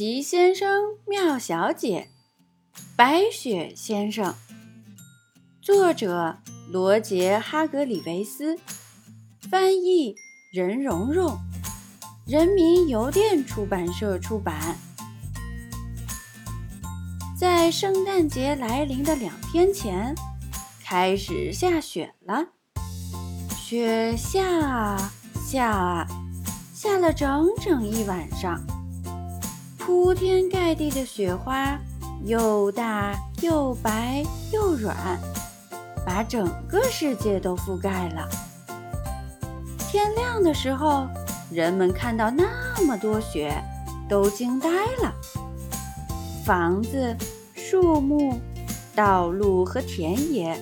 奇先生妙小姐，白雪先生。作者：罗杰·哈格里维斯，翻译：任蓉蓉，人民邮电出版社出版。在圣诞节来临的两天前，开始下雪了。雪下啊下啊，下了整整一晚上。铺天盖地的雪花，又大又白又软，把整个世界都覆盖了。天亮的时候，人们看到那么多雪，都惊呆了。房子、树木、道路和田野，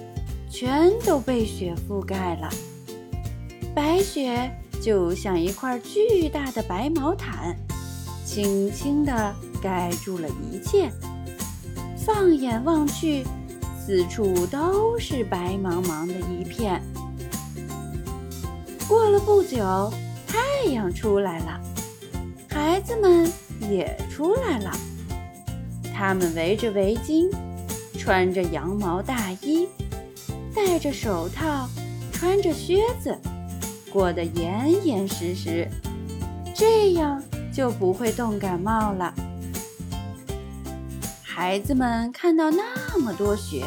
全都被雪覆盖了。白雪就像一块巨大的白毛毯。轻轻地盖住了一切，放眼望去，四处都是白茫茫的一片。过了不久，太阳出来了，孩子们也出来了。他们围着围巾，穿着羊毛大衣，戴着手套，穿着靴子，裹得严严实实，这样。就不会冻感冒了。孩子们看到那么多雪，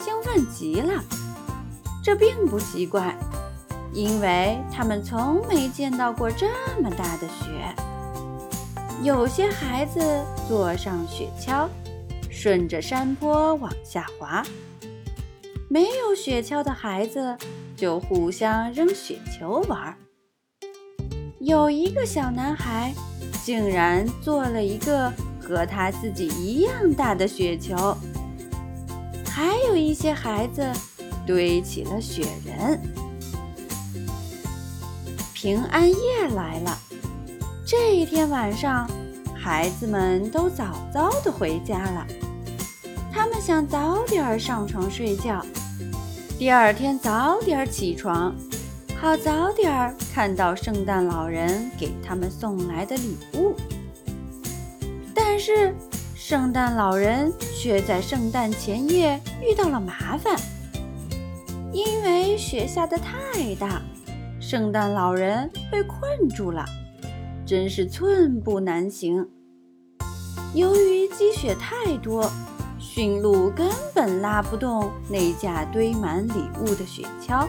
兴奋极了。这并不奇怪，因为他们从没见到过这么大的雪。有些孩子坐上雪橇，顺着山坡往下滑；没有雪橇的孩子就互相扔雪球玩。有一个小男孩。竟然做了一个和他自己一样大的雪球，还有一些孩子堆起了雪人。平安夜来了，这一天晚上，孩子们都早早的回家了。他们想早点上床睡觉，第二天早点起床。好早点儿看到圣诞老人给他们送来的礼物，但是圣诞老人却在圣诞前夜遇到了麻烦，因为雪下的太大，圣诞老人被困住了，真是寸步难行。由于积雪太多，驯鹿根本拉不动那架堆满礼物的雪橇。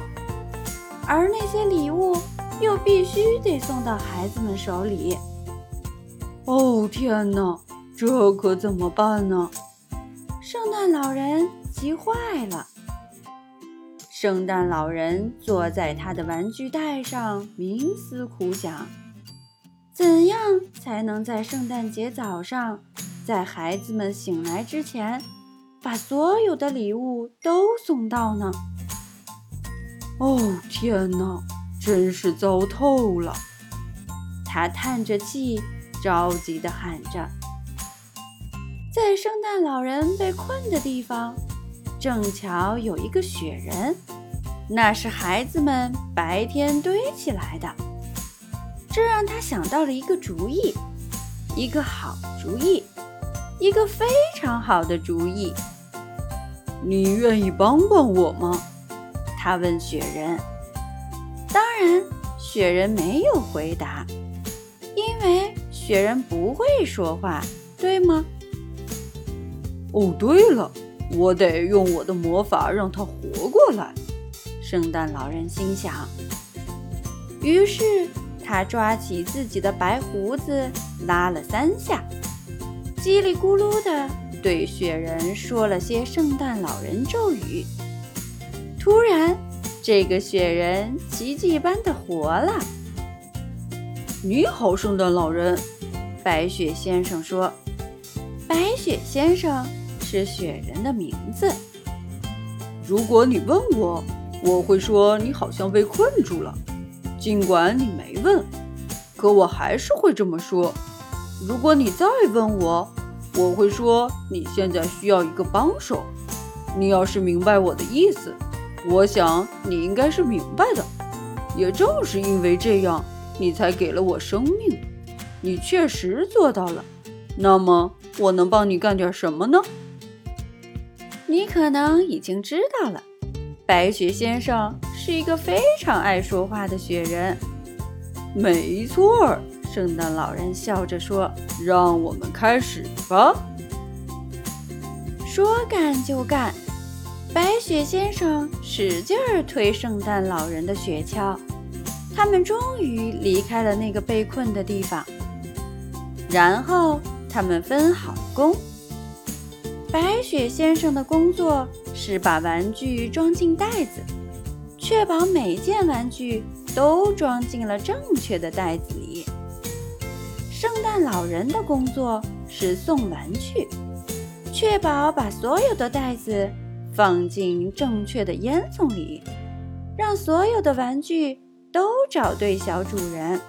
而那些礼物又必须得送到孩子们手里。哦天哪，这可怎么办呢？圣诞老人急坏了。圣诞老人坐在他的玩具袋上，冥思苦想：怎样才能在圣诞节早上，在孩子们醒来之前，把所有的礼物都送到呢？哦天哪，真是糟透了！他叹着气，着急地喊着。在圣诞老人被困的地方，正巧有一个雪人，那是孩子们白天堆起来的。这让他想到了一个主意，一个好主意，一个非常好的主意。你愿意帮帮我吗？他问雪人：“当然，雪人没有回答，因为雪人不会说话，对吗？”哦，对了，我得用我的魔法让他活过来。圣诞老人心想。于是他抓起自己的白胡子，拉了三下，叽里咕噜地对雪人说了些圣诞老人咒语。突然，这个雪人奇迹般的活了。你好，圣诞老人，白雪先生说。白雪先生是雪人的名字。如果你问我，我会说你好像被困住了。尽管你没问，可我还是会这么说。如果你再问我，我会说你现在需要一个帮手。你要是明白我的意思。我想你应该是明白的，也正是因为这样，你才给了我生命。你确实做到了，那么我能帮你干点什么呢？你可能已经知道了，白雪先生是一个非常爱说话的雪人。没错儿，圣诞老人笑着说：“让我们开始吧。”说干就干，白雪先生使劲儿推圣诞老人的雪橇，他们终于离开了那个被困的地方。然后他们分好工。白雪先生的工作是把玩具装进袋子，确保每件玩具都装进了正确的袋子里。圣诞老人的工作是送玩具，确保把所有的袋子放进正确的烟囱里，让所有的玩具都找对小主人。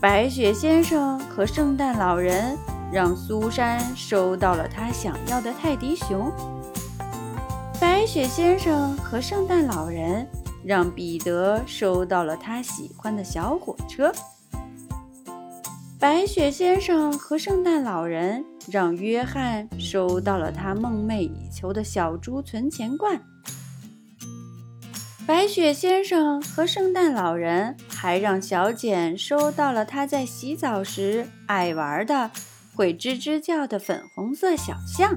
白雪先生和圣诞老人。让苏珊收到了她想要的泰迪熊。白雪先生和圣诞老人让彼得收到了他喜欢的小火车。白雪先生和圣诞老人让约翰收到了他梦寐以求的小猪存钱罐。白雪先生和圣诞老人还让小简收到了他在洗澡时爱玩的。会吱吱叫的粉红色小象。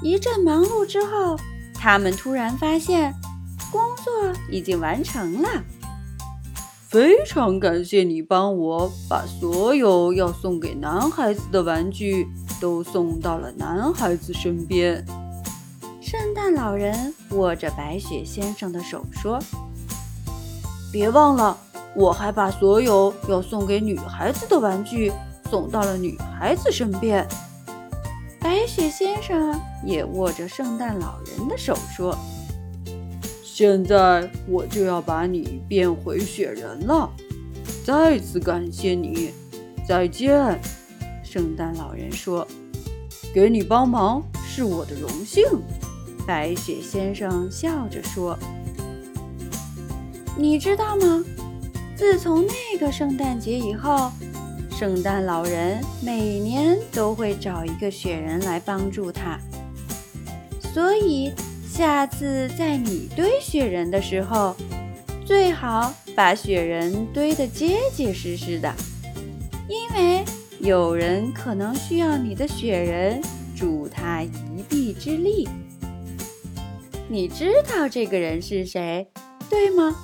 一阵忙碌之后，他们突然发现工作已经完成了。非常感谢你帮我把所有要送给男孩子的玩具都送到了男孩子身边。圣诞老人握着白雪先生的手说：“别忘了。”我还把所有要送给女孩子的玩具送到了女孩子身边。白雪先生也握着圣诞老人的手说：“现在我就要把你变回雪人了。再次感谢你，再见。”圣诞老人说：“给你帮忙是我的荣幸。”白雪先生笑着说：“你知道吗？”自从那个圣诞节以后，圣诞老人每年都会找一个雪人来帮助他。所以，下次在你堆雪人的时候，最好把雪人堆得结结实实的，因为有人可能需要你的雪人助他一臂之力。你知道这个人是谁，对吗？